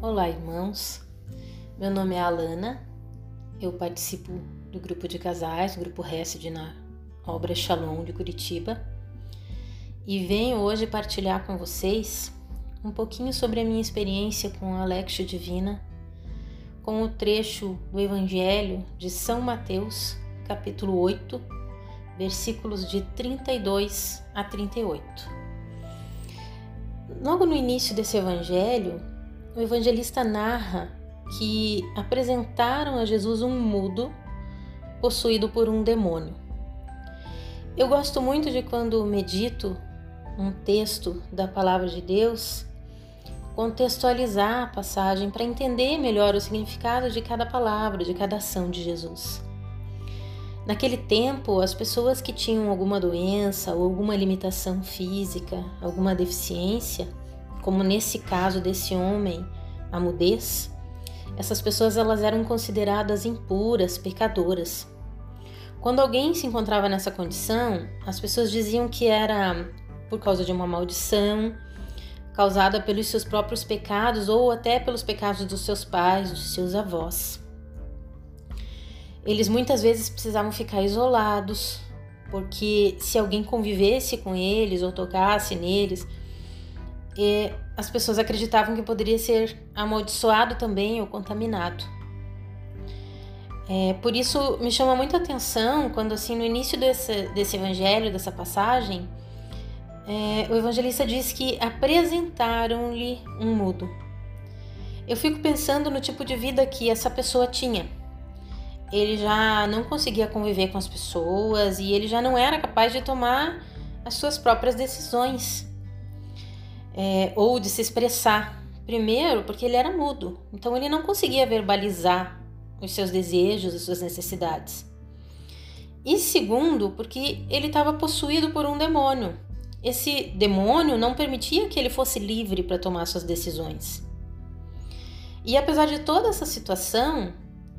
Olá, irmãos. Meu nome é Alana. Eu participo do grupo de casais, grupo Rested na obra Shalom de Curitiba. E venho hoje partilhar com vocês um pouquinho sobre a minha experiência com a Alexio Divina, com o trecho do Evangelho de São Mateus, capítulo 8, versículos de 32 a 38. Logo no início desse evangelho, o evangelista narra que apresentaram a Jesus um mudo possuído por um demônio. Eu gosto muito de quando medito um texto da palavra de Deus, contextualizar a passagem para entender melhor o significado de cada palavra, de cada ação de Jesus. Naquele tempo, as pessoas que tinham alguma doença ou alguma limitação física, alguma deficiência, como nesse caso desse homem, a mudez, essas pessoas elas eram consideradas impuras, pecadoras. Quando alguém se encontrava nessa condição, as pessoas diziam que era por causa de uma maldição causada pelos seus próprios pecados ou até pelos pecados dos seus pais, dos seus avós. Eles muitas vezes precisavam ficar isolados, porque se alguém convivesse com eles ou tocasse neles, as pessoas acreditavam que poderia ser amaldiçoado também ou contaminado. É, por isso me chama muita atenção quando assim no início desse, desse evangelho, dessa passagem, é, o evangelista diz que apresentaram-lhe um mudo. Eu fico pensando no tipo de vida que essa pessoa tinha. Ele já não conseguia conviver com as pessoas e ele já não era capaz de tomar as suas próprias decisões é, ou de se expressar. Primeiro, porque ele era mudo, então ele não conseguia verbalizar os seus desejos, as suas necessidades. E segundo, porque ele estava possuído por um demônio. Esse demônio não permitia que ele fosse livre para tomar suas decisões. E apesar de toda essa situação,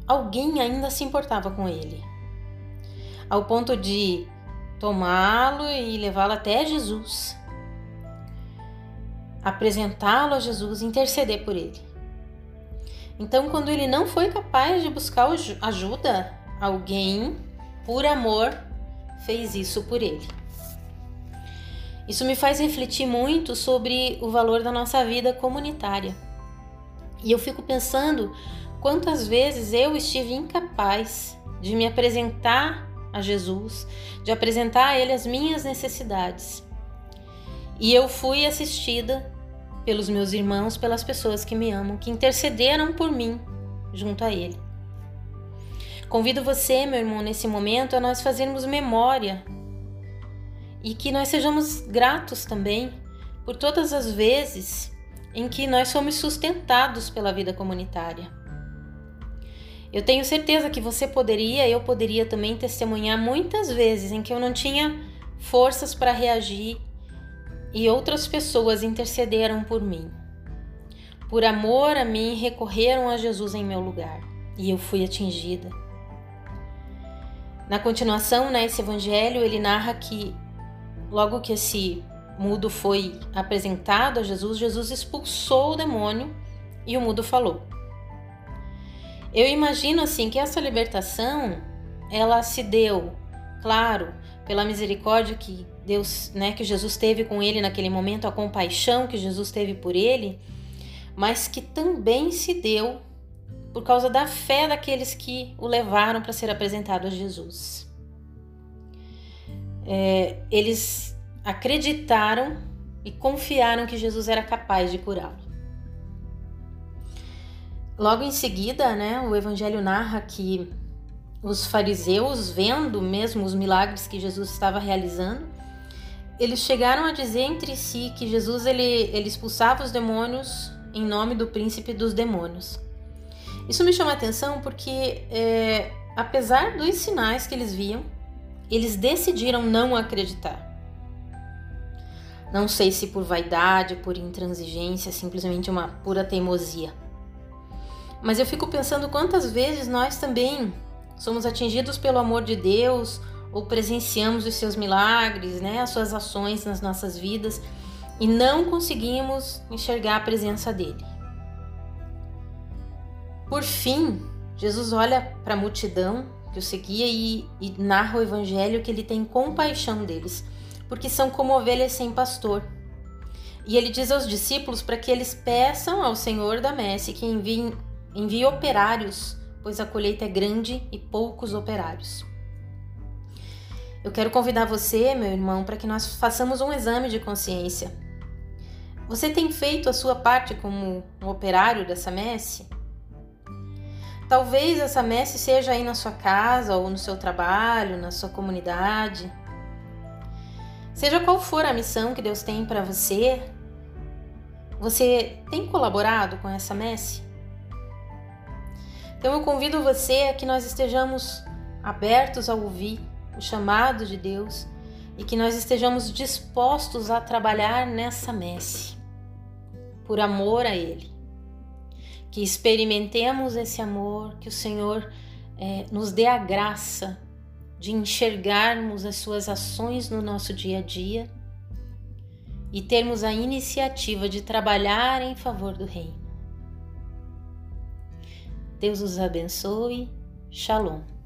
alguém ainda se importava com ele, ao ponto de tomá-lo e levá-lo até Jesus apresentá-lo a Jesus interceder por ele. Então, quando ele não foi capaz de buscar ajuda, alguém, por amor, fez isso por ele. Isso me faz refletir muito sobre o valor da nossa vida comunitária. E eu fico pensando quantas vezes eu estive incapaz de me apresentar a Jesus, de apresentar a Ele as minhas necessidades. E eu fui assistida pelos meus irmãos, pelas pessoas que me amam, que intercederam por mim junto a Ele. Convido você, meu irmão, nesse momento a nós fazermos memória e que nós sejamos gratos também por todas as vezes em que nós somos sustentados pela vida comunitária. Eu tenho certeza que você poderia, eu poderia também testemunhar muitas vezes em que eu não tinha forças para reagir e outras pessoas intercederam por mim. Por amor a mim, recorreram a Jesus em meu lugar e eu fui atingida. Na continuação, nesse né, evangelho, ele narra que logo que esse mudo foi apresentado a Jesus, Jesus expulsou o demônio e o mudo falou. Eu imagino assim que essa libertação ela se deu, claro, pela misericórdia que Deus, né, que Jesus teve com ele naquele momento, a compaixão que Jesus teve por ele, mas que também se deu por causa da fé daqueles que o levaram para ser apresentado a Jesus. É, eles acreditaram e confiaram que Jesus era capaz de curá-lo. Logo em seguida, né, o Evangelho narra que os fariseus, vendo mesmo os milagres que Jesus estava realizando, eles chegaram a dizer entre si que Jesus ele, ele expulsava os demônios em nome do príncipe dos demônios. Isso me chama a atenção porque, é, apesar dos sinais que eles viam, eles decidiram não acreditar. Não sei se por vaidade, por intransigência, simplesmente uma pura teimosia. Mas eu fico pensando quantas vezes nós também somos atingidos pelo amor de Deus ou presenciamos os seus milagres, né, as suas ações nas nossas vidas, e não conseguimos enxergar a presença dele. Por fim, Jesus olha para a multidão que o seguia e, e narra o evangelho que ele tem compaixão deles, porque são como ovelhas sem pastor. E ele diz aos discípulos para que eles peçam ao Senhor da messe que envie, envie operários, pois a colheita é grande e poucos operários. Eu quero convidar você, meu irmão, para que nós façamos um exame de consciência. Você tem feito a sua parte como um operário dessa messe? Talvez essa messe seja aí na sua casa ou no seu trabalho, na sua comunidade. Seja qual for a missão que Deus tem para você, você tem colaborado com essa messe? Então eu convido você a que nós estejamos abertos a ouvir o chamado de Deus e que nós estejamos dispostos a trabalhar nessa messe, por amor a Ele que experimentemos esse amor, que o Senhor é, nos dê a graça de enxergarmos as suas ações no nosso dia a dia e termos a iniciativa de trabalhar em favor do Reino. Deus os abençoe. Shalom.